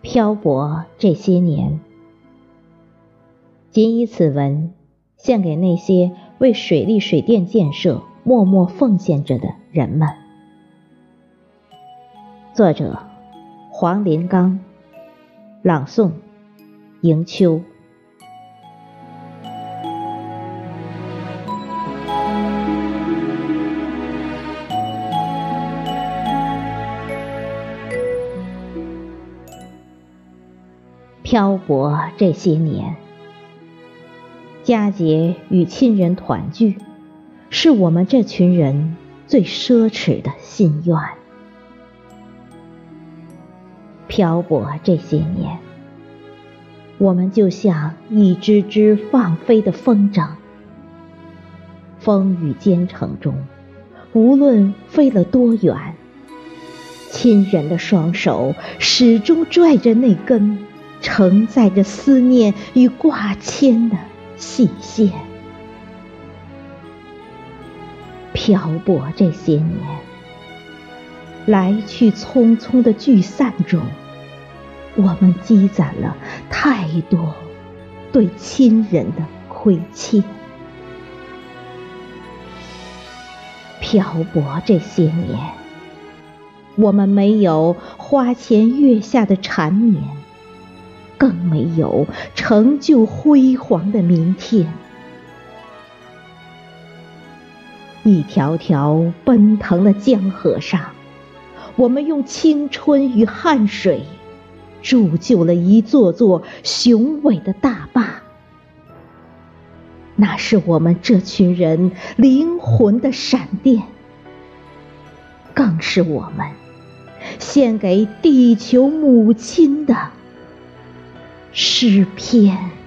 漂泊这些年，仅以此文献给那些为水利水电建设默默奉献着的人们。作者：黄林刚，朗诵：迎秋。漂泊这些年，佳节与亲人团聚，是我们这群人最奢侈的心愿。漂泊这些年，我们就像一只只放飞的风筝，风雨兼程中，无论飞了多远，亲人的双手始终拽着那根。承载着思念与挂牵的细线，漂泊这些年，来去匆匆的聚散中，我们积攒了太多对亲人的亏欠。漂泊这些年，我们没有花前月下的缠绵。没有成就辉煌的明天。一条条奔腾的江河上，我们用青春与汗水铸就了一座座雄伟的大坝。那是我们这群人灵魂的闪电，更是我们献给地球母亲的。诗篇。